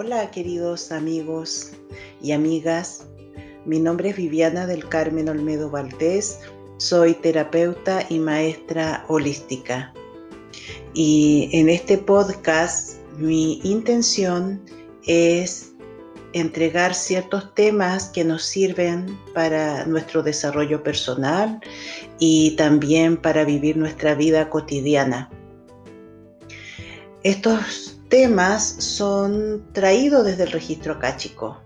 Hola queridos amigos y amigas, mi nombre es Viviana del Carmen Olmedo Valdés, soy terapeuta y maestra holística. Y en este podcast mi intención es entregar ciertos temas que nos sirven para nuestro desarrollo personal y también para vivir nuestra vida cotidiana. Estos temas son traídos desde el registro acáchico.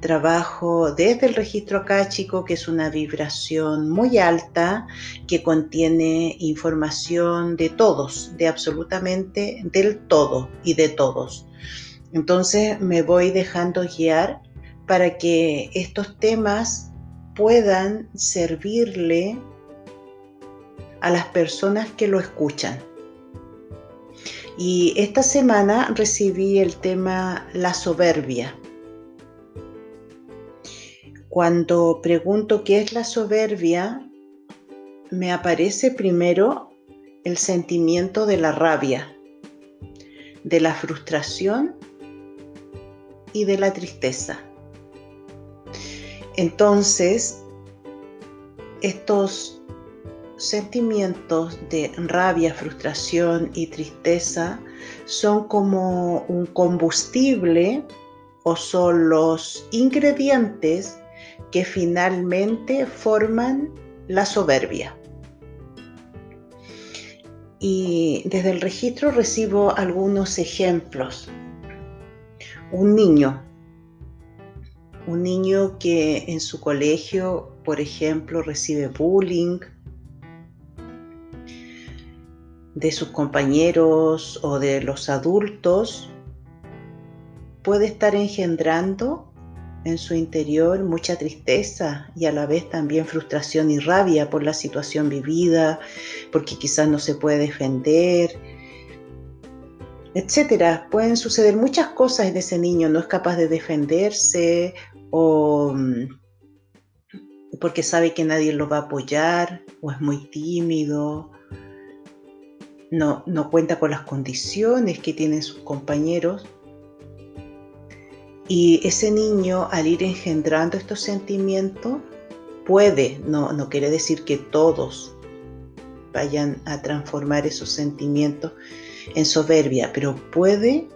Trabajo desde el registro acáchico, que es una vibración muy alta que contiene información de todos, de absolutamente del todo y de todos. Entonces me voy dejando guiar para que estos temas puedan servirle a las personas que lo escuchan. Y esta semana recibí el tema la soberbia. Cuando pregunto qué es la soberbia, me aparece primero el sentimiento de la rabia, de la frustración y de la tristeza. Entonces, estos sentimientos de rabia, frustración y tristeza son como un combustible o son los ingredientes que finalmente forman la soberbia. Y desde el registro recibo algunos ejemplos un niño, un niño que en su colegio, por ejemplo, recibe bullying de sus compañeros o de los adultos, puede estar engendrando en su interior mucha tristeza y a la vez también frustración y rabia por la situación vivida, porque quizás no se puede defender, etcétera. Pueden suceder muchas cosas en ese niño, no es capaz de defenderse o mm, porque sabe que nadie lo va a apoyar o es muy tímido, no, no cuenta con las condiciones que tienen sus compañeros. Y ese niño al ir engendrando estos sentimientos puede, no, no quiere decir que todos vayan a transformar esos sentimientos, en soberbia, pero puede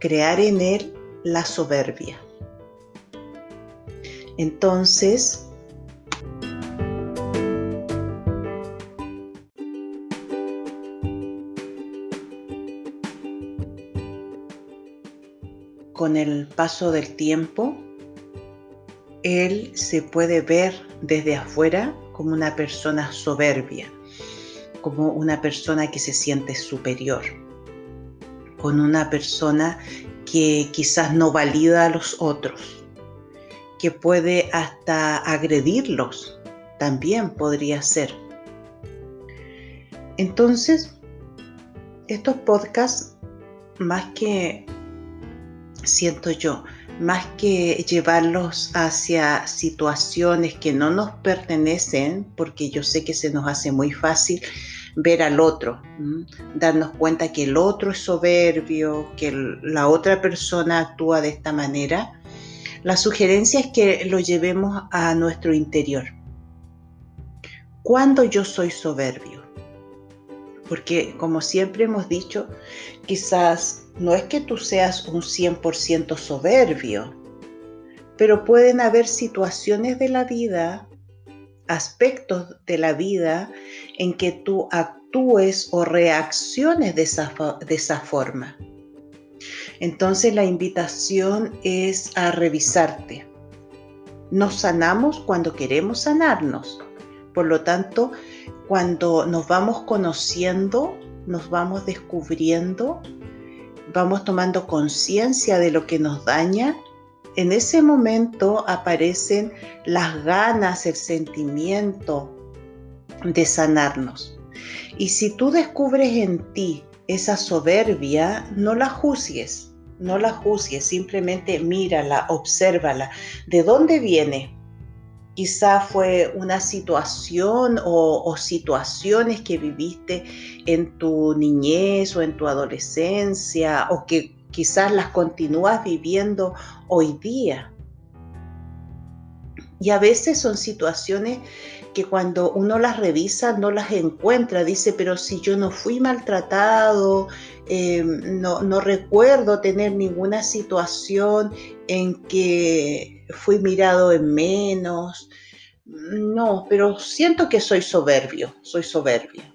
crear en él la soberbia. Entonces, con el paso del tiempo, él se puede ver desde afuera como una persona soberbia como una persona que se siente superior, con una persona que quizás no valida a los otros, que puede hasta agredirlos, también podría ser. Entonces, estos podcasts, más que, siento yo, más que llevarlos hacia situaciones que no nos pertenecen, porque yo sé que se nos hace muy fácil ver al otro, darnos cuenta que el otro es soberbio, que la otra persona actúa de esta manera, la sugerencia es que lo llevemos a nuestro interior. ¿Cuándo yo soy soberbio? Porque como siempre hemos dicho, quizás no es que tú seas un 100% soberbio, pero pueden haber situaciones de la vida aspectos de la vida en que tú actúes o reacciones de esa, de esa forma. Entonces la invitación es a revisarte. Nos sanamos cuando queremos sanarnos. Por lo tanto, cuando nos vamos conociendo, nos vamos descubriendo, vamos tomando conciencia de lo que nos daña en ese momento aparecen las ganas, el sentimiento de sanarnos. Y si tú descubres en ti esa soberbia, no la juzgues, no la juzgues, simplemente mírala, obsérvala. ¿De dónde viene? Quizá fue una situación o, situaciones que viviste en tu niñez o en tu adolescencia o que quizás las continúas viviendo hoy día. Y a veces son situaciones que cuando uno las revisa no las encuentra. Dice, pero si yo no fui maltratado, no, no recuerdo tener ninguna situación en que fui mirado en menos. No, pero siento que soy soberbio, soy soberbia.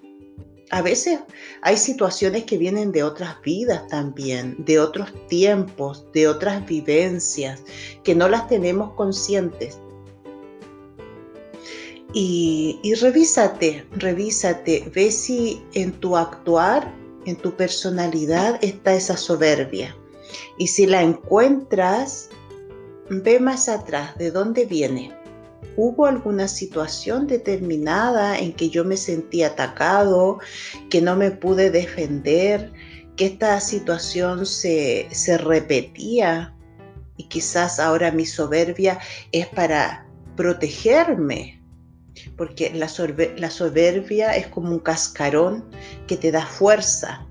A veces hay situaciones que vienen de otras vidas también, de otros tiempos, de otras vivencias, que no las tenemos conscientes. Y, y revísate, revísate, ve si en tu actuar, en tu personalidad está esa soberbia. Y si la encuentras, ve más atrás, ¿de dónde viene? ¿Hubo alguna situación determinada en que yo me sentí atacado, que no me pude defender, que esta situación se, se repetía? Y quizás ahora mi soberbia es para protegerme porque la, soberbia es como un cascarón que te da fuerza,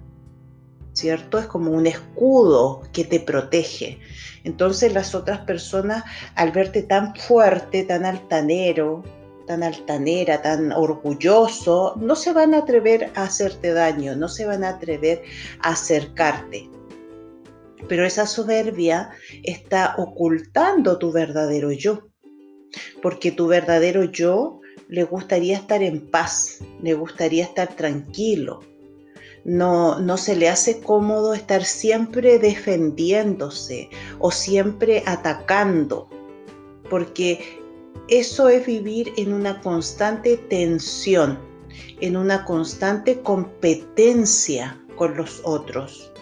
¿cierto? Es como un escudo que te protege. Entonces las otras personas, al verte tan fuerte, tan altanero, tan altanera, tan orgulloso, no se van a atrever a hacerte daño, no se van a atrever a acercarte. Pero esa soberbia está ocultando tu verdadero yo, porque tu verdadero yo le gustaría estar en paz, le gustaría estar tranquilo. No, no se le hace cómodo estar siempre defendiéndose o siempre atacando, porque eso es vivir en una constante tensión, en una constante competencia con los otros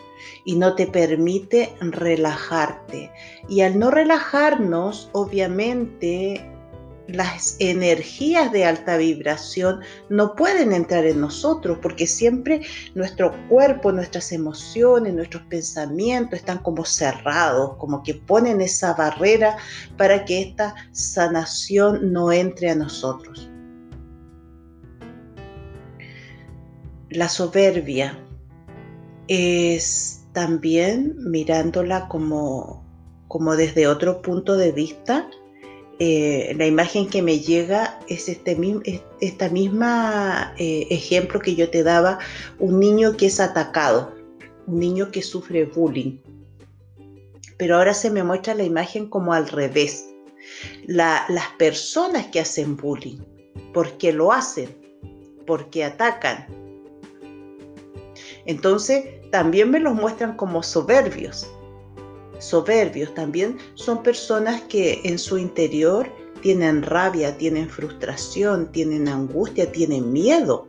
y no te permite relajarte. Y al no relajarnos, obviamente las energías de alta vibración no pueden entrar en nosotros porque siempre nuestro cuerpo, nuestras emociones, nuestros pensamientos están como cerrados, como que ponen esa barrera para que esta sanación no entre a nosotros. La soberbia es también mirándola como, como desde otro punto de vista, eh, la imagen que me llega es este esta misma eh, ejemplo que yo te daba, un niño que es atacado, un niño que sufre bullying. Pero ahora se me muestra la imagen como al revés. las personas que hacen bullying, porque lo hacen, porque atacan. Entonces también me los muestran como soberbios, soberbios también son personas que en su interior tienen rabia, tienen frustración, tienen angustia, tienen miedo.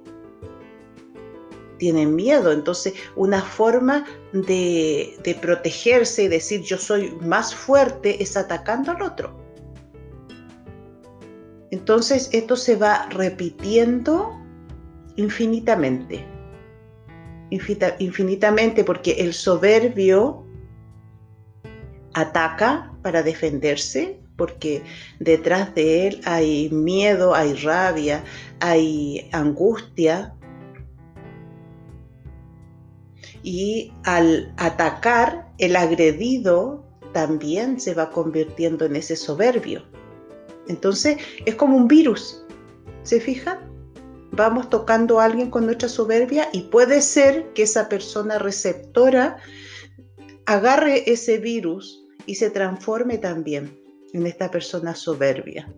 Tienen miedo. Entonces, una forma de, protegerse y decir yo soy más fuerte es atacando al otro. Entonces, esto se va repitiendo infinitamente. infinitamente porque el soberbio ataca para defenderse porque detrás de él hay miedo, hay rabia, hay angustia. Y al atacar, el agredido también se va convirtiendo en ese soberbio. Entonces es como un virus. ¿Se fijan? Vamos tocando a alguien con nuestra soberbia y puede ser que esa persona receptora agarre ese virus y se transforme también en esta persona soberbia.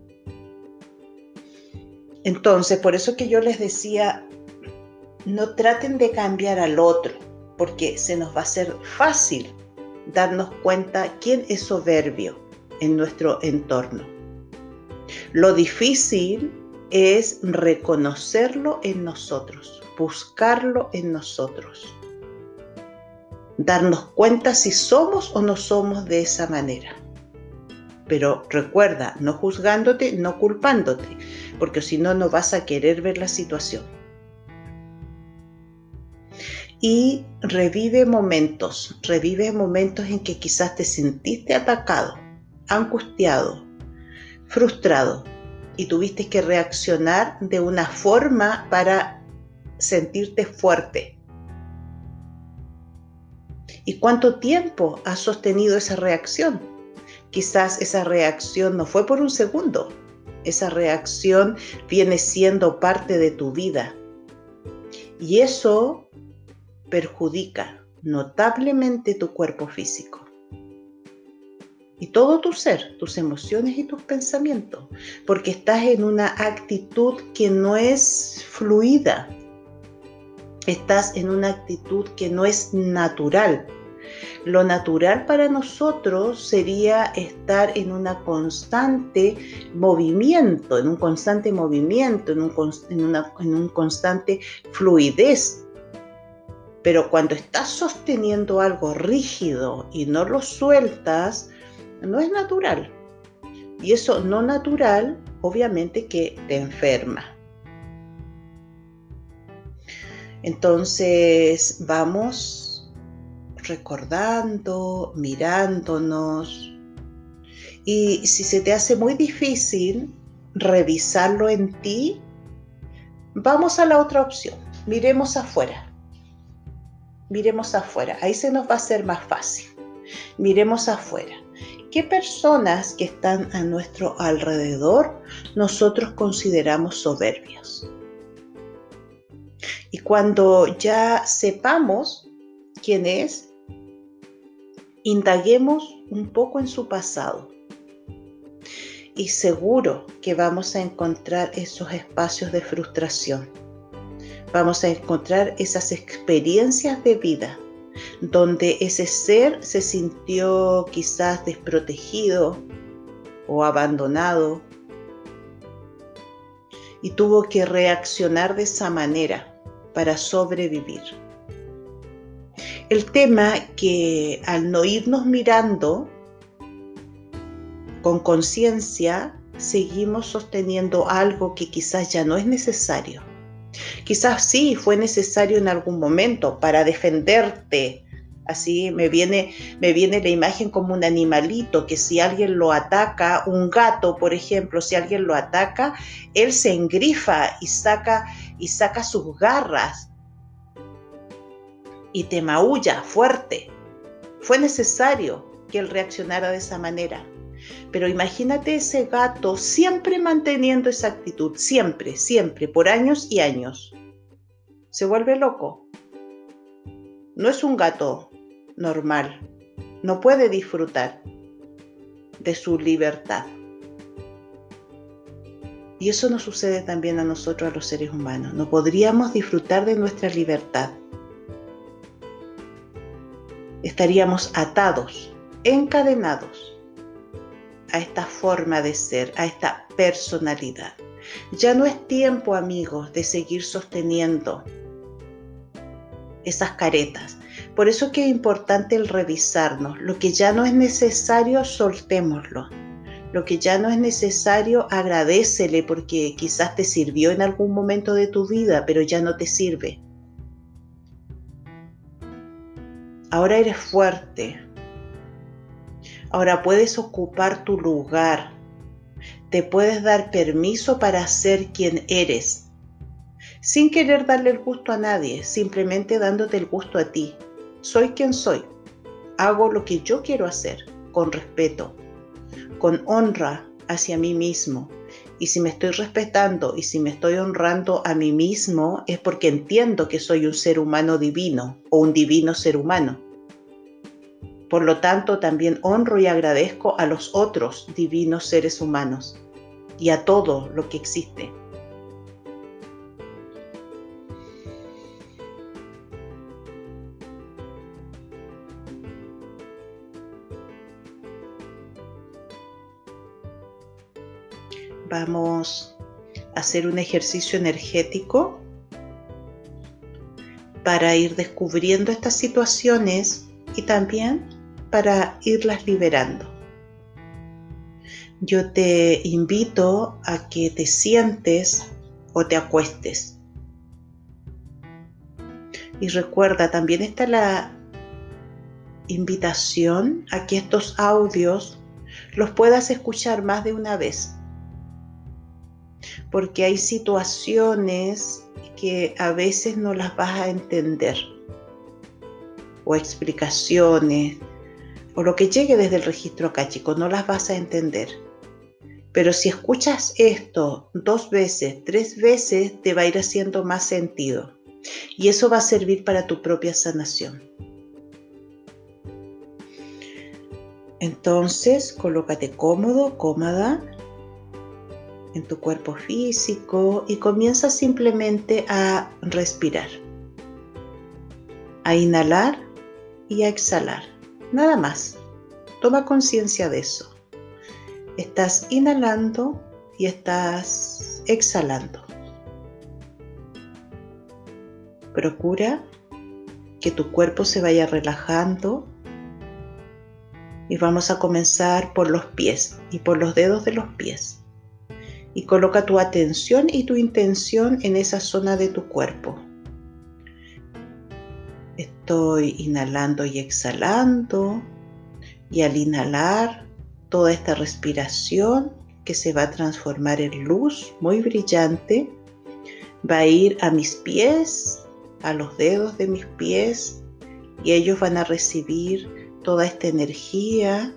Entonces, por eso que yo les decía, no traten de cambiar al otro, porque se nos va a hacer fácil darnos cuenta quién es soberbio en nuestro entorno. Lo difícil es reconocerlo en nosotros, buscarlo en nosotros darnos cuenta si somos o no somos de esa manera. Pero recuerda, no juzgándote, no culpándote, porque si no, no vas a querer ver la situación. Y revive momentos, revive momentos en que quizás te sentiste atacado, angustiado, frustrado y tuviste que reaccionar de una forma para sentirte fuerte, ¿Y cuánto tiempo has sostenido esa reacción? Quizás esa reacción no fue por un segundo. Esa reacción viene siendo parte de tu vida. Y eso perjudica notablemente tu cuerpo físico. Y todo tu ser, tus emociones y tus pensamientos, porque estás en una actitud que no es fluida, estás en una actitud que no es natural. Lo natural para nosotros sería estar en una constante movimiento, en un constante movimiento, en un, en un constante fluidez. Pero cuando estás sosteniendo algo rígido y no lo sueltas, no es natural. Y eso no natural, obviamente que te enferma. Entonces vamos recordando, mirándonos. Y si se te hace muy difícil revisarlo en ti, vamos a la otra opción. Miremos afuera. Miremos afuera. Ahí se nos va a hacer más fácil. Miremos afuera. ¿Qué personas que están a nuestro alrededor nosotros consideramos soberbios? Y cuando ya sepamos quién es, indaguemos un poco en su pasado. Y seguro que vamos a encontrar esos espacios de frustración. Vamos a encontrar esas experiencias de vida donde ese ser se sintió quizás desprotegido o abandonado y tuvo que reaccionar de esa manera para sobrevivir. El tema que al no irnos mirando con conciencia, seguimos sosteniendo algo que quizás ya no es necesario. Quizás sí fue necesario en algún momento para defenderte. Así me viene, me viene la imagen como un animalito que si alguien lo ataca, un gato, por ejemplo, si alguien lo ataca, él se engrifa y saca y saca sus garras y te maulla fuerte. Fue necesario que él reaccionara de esa manera. Pero imagínate ese gato siempre manteniendo esa actitud, siempre, siempre, por años y años. Se vuelve loco. No es un gato normal. No puede disfrutar de su libertad. Y eso nos sucede también a nosotros, a los seres humanos. No podríamos disfrutar de nuestra libertad. Estaríamos atados, encadenados a esta forma de ser, a esta personalidad. Ya no es tiempo, amigos, de seguir sosteniendo esas caretas. Por eso que es importante el revisarnos. Lo que ya no es necesario, soltémoslo. Lo que ya no es necesario, agradecele porque quizás te sirvió en algún momento de tu vida, pero ya no te sirve. Ahora eres fuerte, Ahora puedes ocupar tu lugar. Te puedes dar permiso para ser quien eres. Sin querer darle el gusto a nadie, simplemente dándote el gusto a ti. Soy quien soy. Hago lo que yo quiero hacer, con respeto, con honra hacia mí mismo. Y si me estoy respetando y si me estoy honrando a mí mismo, es porque entiendo que soy un ser humano divino o un divino ser humano. Por lo tanto, también honro y agradezco a los otros divinos seres humanos y a todo lo que existe. Vamos a hacer un ejercicio energético para ir descubriendo estas situaciones y también para irlas liberando. Yo te invito a que te sientes o te acuestes. Y recuerda, también está la invitación a que estos audios los puedas escuchar más de una vez. Porque hay situaciones que a veces no las vas a entender o explicaciones o lo que llegue desde el registro chicos, no las vas a entender. Pero si escuchas esto dos veces, tres veces, te va a ir haciendo más sentido. Y eso va a servir para tu propia sanación. Entonces, colócate cómodo, cómoda en tu cuerpo físico y comienza simplemente a respirar, a inhalar y a exhalar. Nada más. Toma conciencia de eso. Estás inhalando y estás exhalando. Procura que tu cuerpo se vaya relajando y vamos a comenzar por los pies y por los dedos de los pies. Y coloca tu atención y tu intención en esa zona de tu cuerpo. Estoy inhalando y exhalando y al inhalar toda esta respiración que se va a transformar en luz muy brillante va a ir a mis pies, a los dedos de mis pies y ellos van a recibir toda esta energía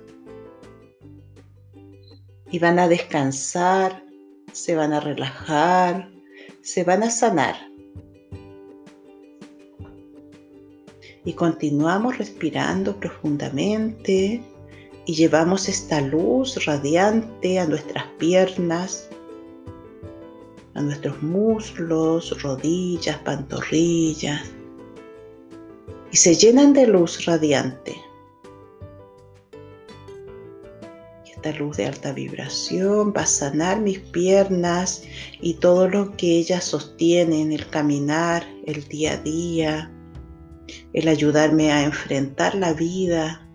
y van a descansar, se van a relajar, se van a sanar. Y continuamos respirando profundamente y llevamos esta luz radiante a nuestras piernas, a nuestros muslos, rodillas, pantorrillas, y se llenan de luz radiante. Luz de alta vibración va a sanar mis piernas y todo lo que ellas sostienen, el caminar, el día a día, el ayudarme a enfrentar la vida,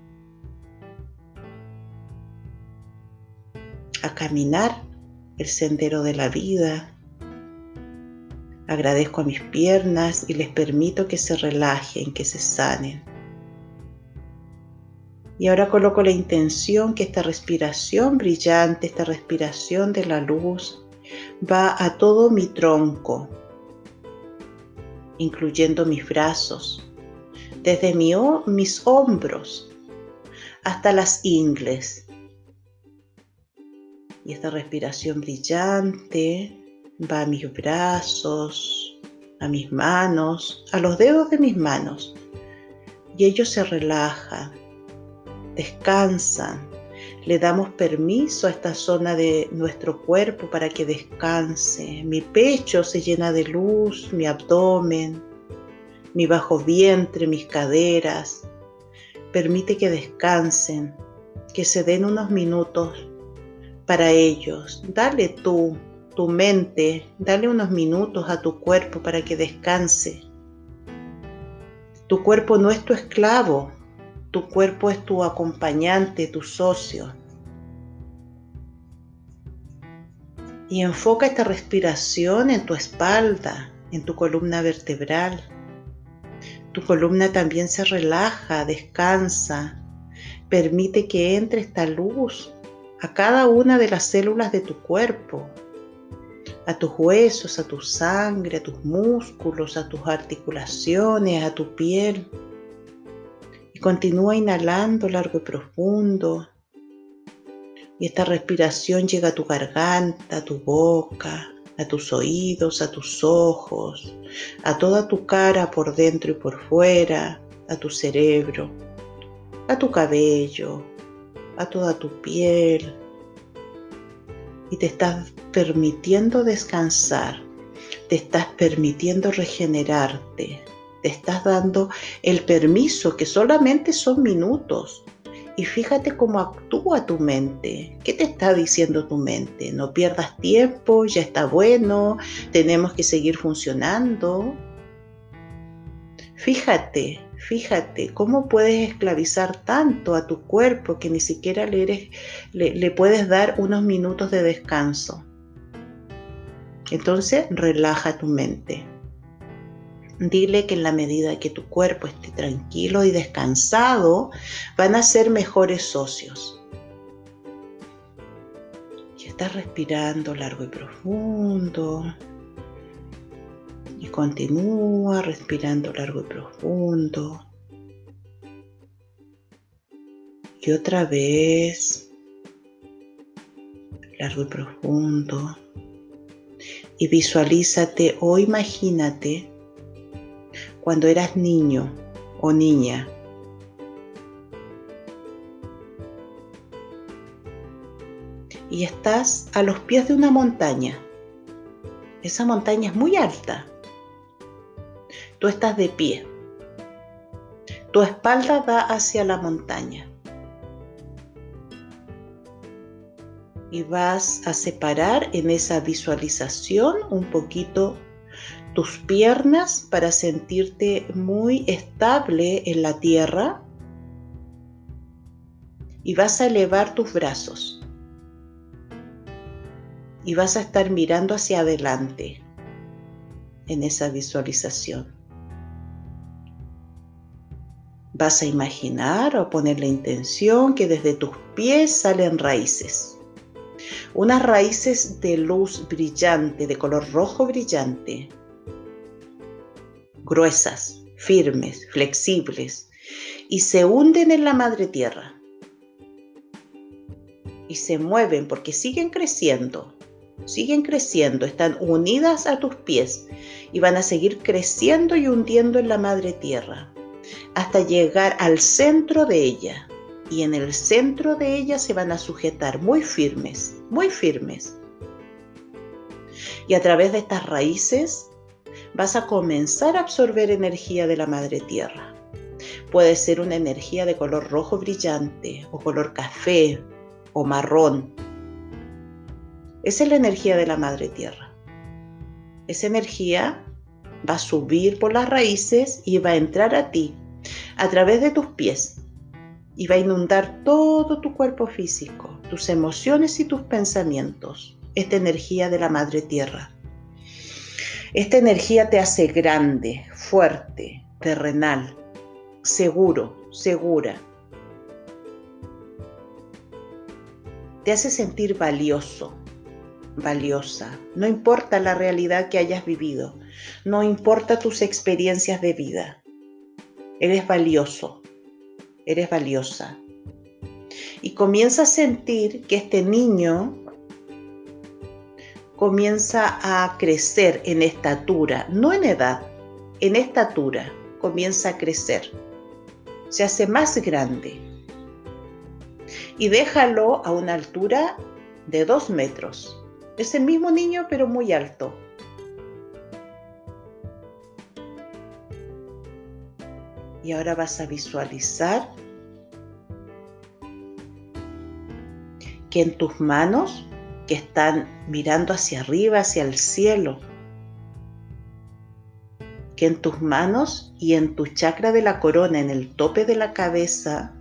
a caminar el sendero de la vida. Agradezco a mis piernas y les permito que se relajen, que se sanen. Y ahora coloco la intención que esta respiración brillante, esta respiración de la luz, va a todo mi tronco, incluyendo mis brazos, desde mis hombros hasta las ingles. Y esta respiración brillante va a mis brazos, a mis manos, a los dedos de mis manos. Y ellos se relajan descansan. Le damos permiso a esta zona de nuestro cuerpo para que descanse. Mi pecho se llena de luz, mi abdomen, mi bajo vientre, mis caderas. Permite que descansen, que se den unos minutos para ellos. Dale tú, tu mente, dale unos minutos a tu cuerpo para que descanse. Tu cuerpo no es tu esclavo, tu cuerpo es tu acompañante, tu socio. Y enfoca esta respiración en tu espalda, en tu columna vertebral. Tu columna también se relaja, descansa. Permite que entre esta luz a cada una de las células de tu cuerpo, a tus huesos, a tu sangre, a tus músculos, a tus articulaciones, a tu piel. Y continúa inhalando largo y profundo. Y esta respiración llega a tu garganta, a tu boca, a tus oídos, a tus ojos, a toda tu cara por dentro y por fuera, a tu cerebro, a tu cabello, a toda tu piel. Y te estás permitiendo descansar, te estás permitiendo regenerarte, te estás dando el permiso que solamente son minutos. Y fíjate cómo actúa tu mente. ¿Qué te está diciendo tu mente? No pierdas tiempo, ya está bueno, tenemos que seguir funcionando. Fíjate, fíjate cómo puedes esclavizar tanto a tu cuerpo que ni siquiera le, le puedes dar unos minutos de descanso. Entonces relaja tu mente. Dile que en la medida que tu cuerpo esté tranquilo y descansado, van a ser mejores socios. Y estás respirando largo y profundo. Y continúa respirando largo y profundo. Y otra vez, largo y profundo. Y visualízate o imagínate cuando eras niño o niña. Y estás a los pies de una montaña. Esa montaña es muy alta. Tú estás de pie. Tu espalda da hacia la montaña. Y vas a separar en esa visualización un poquito tus piernas para sentirte muy estable en la tierra. Y vas a elevar tus brazos. Y vas a estar mirando hacia adelante en esa visualización. Vas a imaginar o poner la intención que desde tus pies salen raíces. Unas raíces de luz brillante, de color rojo brillante. Gruesas, firmes, flexibles. Y se hunden en la madre tierra. Y se mueven porque siguen creciendo. Siguen creciendo, están unidas a tus pies y van a seguir creciendo y hundiendo en la madre tierra hasta llegar al centro de ella. Y en el centro de ella se van a sujetar muy firmes, muy firmes. Y a través de estas raíces vas a comenzar a absorber energía de la madre tierra. Puede ser una energía de color rojo brillante o color café o marrón. Esa es la energía de la madre tierra. Esa energía va a subir por las raíces y va a entrar a ti a través de tus pies y va a inundar todo tu cuerpo físico, tus emociones y tus pensamientos, esta energía de la Madre Tierra. Esta energía te hace grande, fuerte, terrenal, seguro, segura. Te hace sentir valioso, valiosa. No importa la realidad que hayas vivido, no importa tus experiencias de vida. Eres valioso, eres valiosa. Y comienza a sentir que este niño comienza a crecer en estatura, no en edad, en estatura, comienza a crecer. Se hace más grande. Y déjalo a una altura de dos metros. Es el mismo niño pero muy alto. Y ahora vas a visualizar que en tus manos, que están mirando hacia arriba, hacia el cielo, que en tus manos y en tu chakra de la corona, en el tope de la cabeza,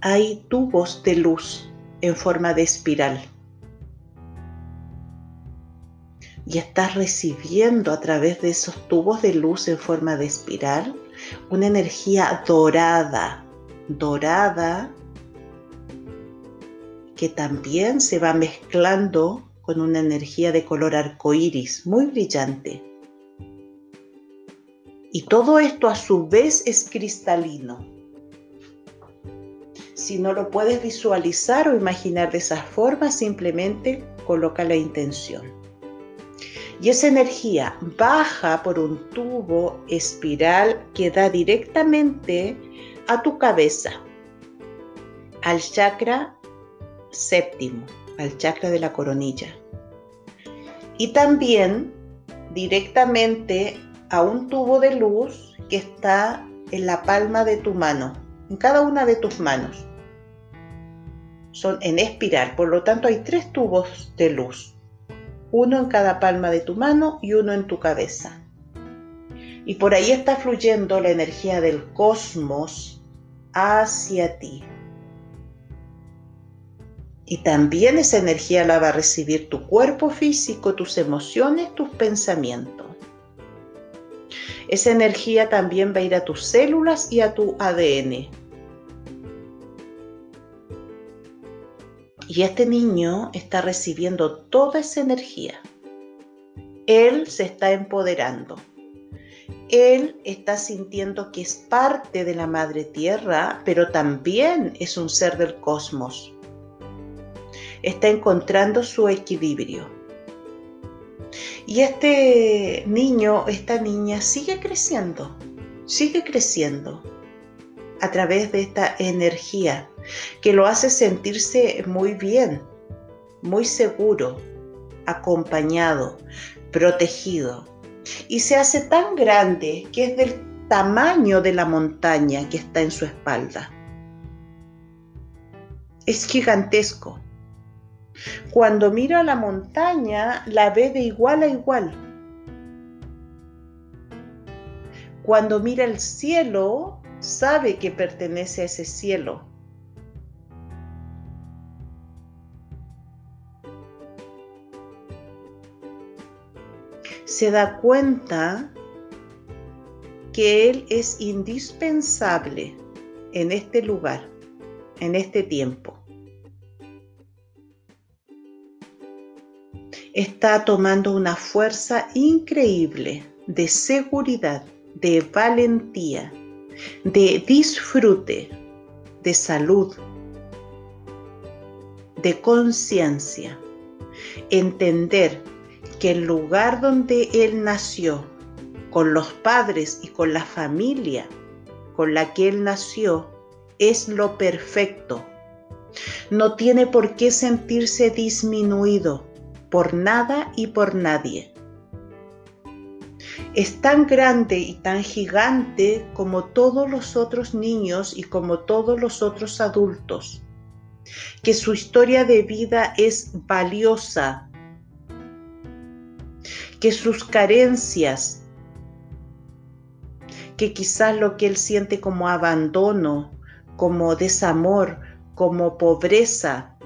hay tubos de luz en forma de espiral. y estás recibiendo a través de esos tubos de luz en forma de espiral una energía dorada, dorada, que también se va mezclando con una energía de color arcoíris muy brillante. Y todo esto a su vez es cristalino. Si no lo puedes visualizar o imaginar de esa forma, simplemente coloca la intención. Y esa energía baja por un tubo espiral que da directamente a tu cabeza, al chakra séptimo, al chakra de la coronilla. Y también directamente a un tubo de luz que está en la palma de tu mano, en cada una de tus manos. Son en espiral, por lo tanto hay tres tubos de luz uno en cada palma de tu mano y uno en tu cabeza. Y por ahí está fluyendo la energía del cosmos hacia ti. Y también esa energía la va a recibir tu cuerpo físico, tus emociones, tus pensamientos. Esa energía también va a ir a tus células y a tu ADN. Y este niño está recibiendo toda esa energía. Él se está empoderando. él está sintiendo que es parte de la madre tierra, pero también es un ser del cosmos. Está encontrando su equilibrio. Y este niño, esta niña sigue creciendo, sigue creciendo a través de esta energía que lo hace sentirse muy bien, muy seguro, acompañado, protegido y se hace tan grande que es del tamaño de la montaña que está en su espalda. Es gigantesco. Cuando mira a la montaña, la ve de igual a igual. Cuando mira el cielo, sabe que pertenece a ese cielo. se da cuenta que Él es indispensable en este lugar, en este tiempo. Está tomando una fuerza increíble de seguridad, de valentía, de disfrute, de salud, de conciencia. Entender que el lugar donde él nació, con los padres y con la familia con la que él nació, es lo perfecto. No tiene por qué sentirse disminuido por nada y por nadie. Es tan grande y tan gigante como todos los otros niños y como todos los otros adultos, que su historia de vida es valiosa que sus carencias, que quizás lo que él siente como abandono, como desamor, como pobreza,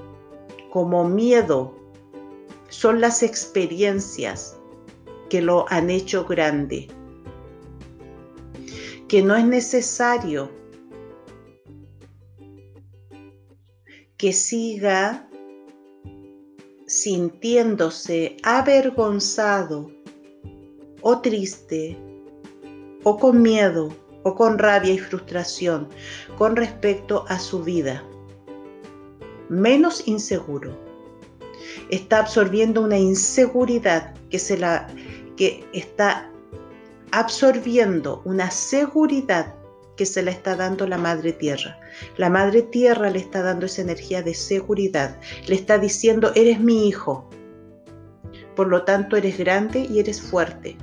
como miedo, son las experiencias que lo han hecho grande. Que no es necesario que siga sintiéndose avergonzado o triste o con miedo o con rabia y frustración con respecto a su vida. Menos inseguro. Está absorbiendo una inseguridad que se la que está absorbiendo una seguridad que se la está dando la Madre Tierra. La Madre Tierra le está dando esa energía de seguridad. Le está diciendo, eres mi hijo. Por lo tanto, eres grande y eres fuerte.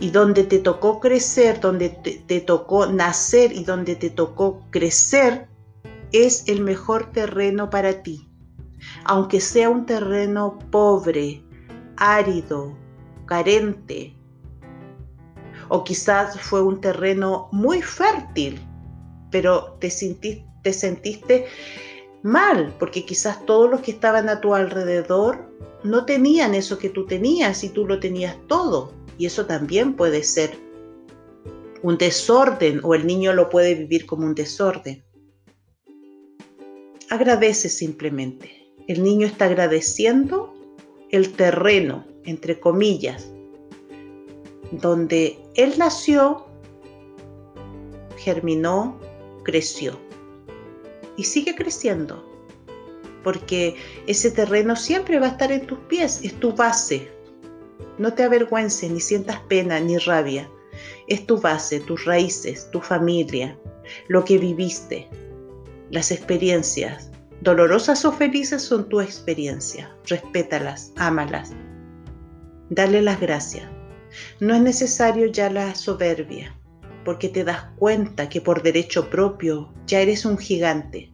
Y donde te tocó crecer, donde te, te tocó nacer y donde te tocó crecer, es el mejor terreno para ti. Aunque sea un terreno pobre, árido, carente, o quizás fue un terreno muy fértil, pero te, te sentiste mal, porque quizás todos los que estaban a tu alrededor no tenían eso que tú tenías y tú lo tenías todo. Y eso también puede ser un desorden o el niño lo puede vivir como un desorden. Agradece simplemente. El niño está agradeciendo el terreno, entre comillas, donde él nació, germinó, creció y sigue creciendo, porque ese terreno siempre va a estar en tus pies, es tu base. No te avergüences, ni sientas pena, ni rabia. Es tu base, tus raíces, tu familia, lo que viviste, las experiencias, dolorosas o felices son tu experiencia. Respétalas, ámalas. Dale las gracias. No es necesario ya la soberbia, porque te das cuenta que por derecho propio ya eres un gigante.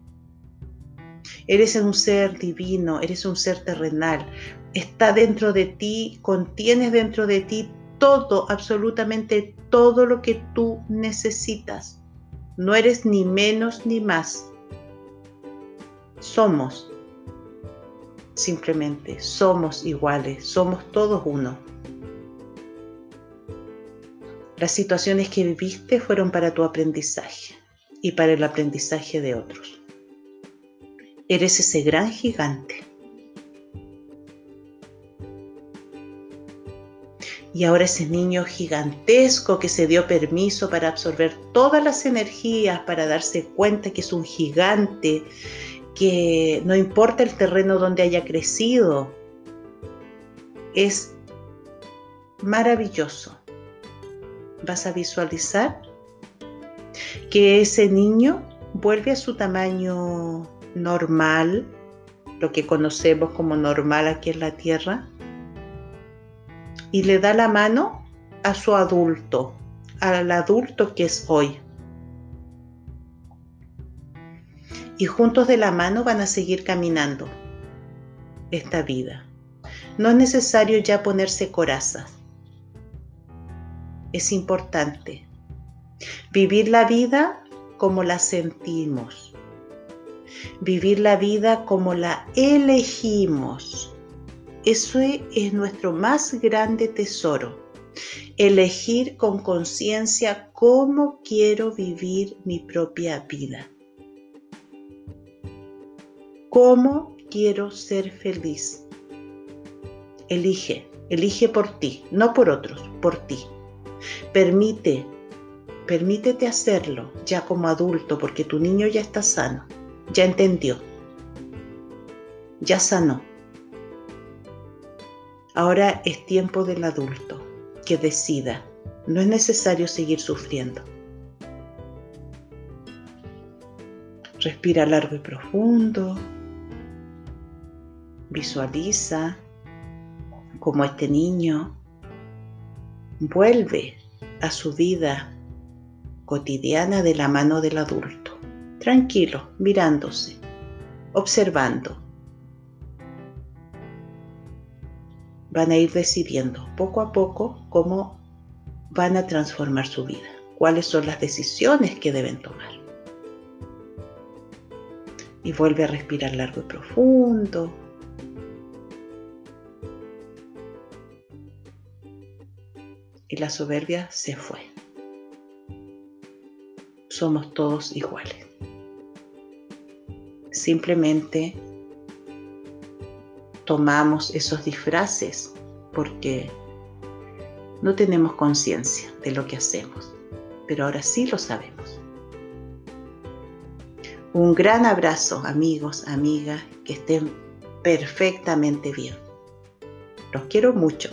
Eres un ser divino, eres un ser terrenal. Está dentro de ti, contienes dentro de ti todo, absolutamente todo lo que tú necesitas. No eres ni menos ni más. Somos, simplemente, somos iguales, somos todos uno. Las situaciones que viviste fueron para tu aprendizaje y para el aprendizaje de otros. Eres ese gran gigante. Y ahora ese niño gigantesco que se dio permiso para absorber todas las energías, para darse cuenta que es un gigante, que no importa el terreno donde haya crecido, es maravilloso. Vas a visualizar que ese niño vuelve a su tamaño normal, lo que conocemos como normal aquí en la Tierra, y le da la mano a su adulto, al adulto que es hoy. Y juntos de la mano van a seguir caminando esta vida. No es necesario ya ponerse corazas. Es importante vivir la vida como la sentimos. Vivir la vida como la elegimos eso es nuestro más grande tesoro. Elegir con conciencia cómo quiero vivir mi propia vida. ¿Cómo quiero ser feliz? Elige, elige por ti, no por otros, por ti. Permite, permítete hacerlo ya como adulto porque tu niño ya está sano, ya entendió, ya sanó. Ahora es tiempo del adulto que decida. No es necesario seguir sufriendo. Respira largo y profundo. Visualiza como este niño vuelve a su vida cotidiana de la mano del adulto, tranquilo, mirándose, observando van a ir decidiendo poco a poco cómo van a transformar su vida, cuáles son las decisiones que deben tomar. Y vuelve a respirar largo y profundo. Y la soberbia se fue. Somos todos iguales. Simplemente tomamos esos disfraces porque no tenemos conciencia de lo que hacemos, pero ahora sí lo sabemos. Un gran abrazo amigos, amigas, que estén perfectamente bien. Los quiero mucho.